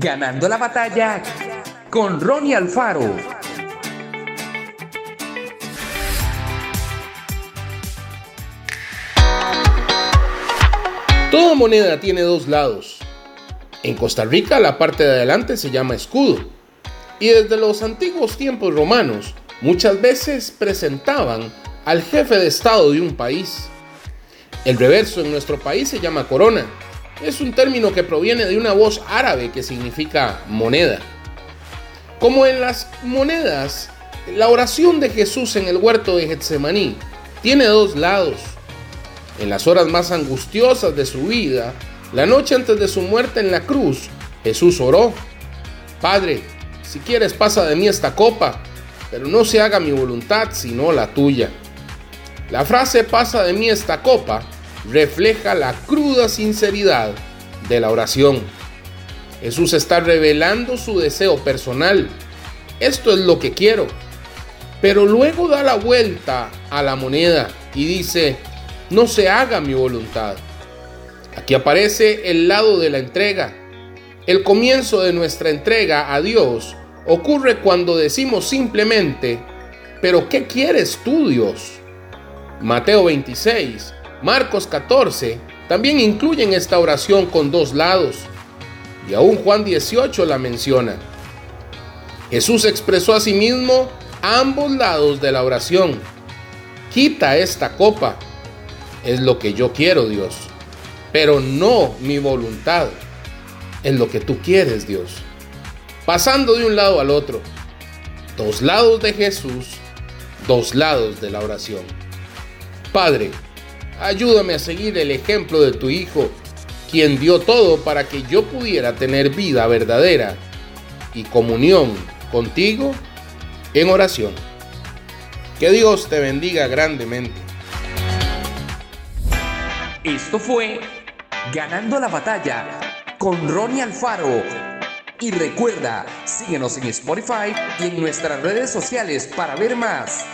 Ganando la batalla con Ronnie Alfaro. Toda moneda tiene dos lados. En Costa Rica la parte de adelante se llama escudo. Y desde los antiguos tiempos romanos muchas veces presentaban al jefe de Estado de un país. El reverso en nuestro país se llama corona. Es un término que proviene de una voz árabe que significa moneda. Como en las monedas, la oración de Jesús en el huerto de Getsemaní tiene dos lados. En las horas más angustiosas de su vida, la noche antes de su muerte en la cruz, Jesús oró, Padre, si quieres pasa de mí esta copa, pero no se haga mi voluntad sino la tuya. La frase pasa de mí esta copa refleja la cruda sinceridad de la oración. Jesús está revelando su deseo personal. Esto es lo que quiero. Pero luego da la vuelta a la moneda y dice, no se haga mi voluntad. Aquí aparece el lado de la entrega. El comienzo de nuestra entrega a Dios ocurre cuando decimos simplemente, pero ¿qué quieres tú Dios? Mateo 26, Marcos 14 también incluyen esta oración con dos lados y aún Juan 18 la menciona. Jesús expresó a sí mismo ambos lados de la oración. Quita esta copa. Es lo que yo quiero, Dios. Pero no mi voluntad. Es lo que tú quieres, Dios. Pasando de un lado al otro. Dos lados de Jesús, dos lados de la oración. Padre, ayúdame a seguir el ejemplo de tu Hijo quien dio todo para que yo pudiera tener vida verdadera y comunión contigo en oración. Que Dios te bendiga grandemente. Esto fue Ganando la batalla con Ronnie Alfaro. Y recuerda, síguenos en Spotify y en nuestras redes sociales para ver más.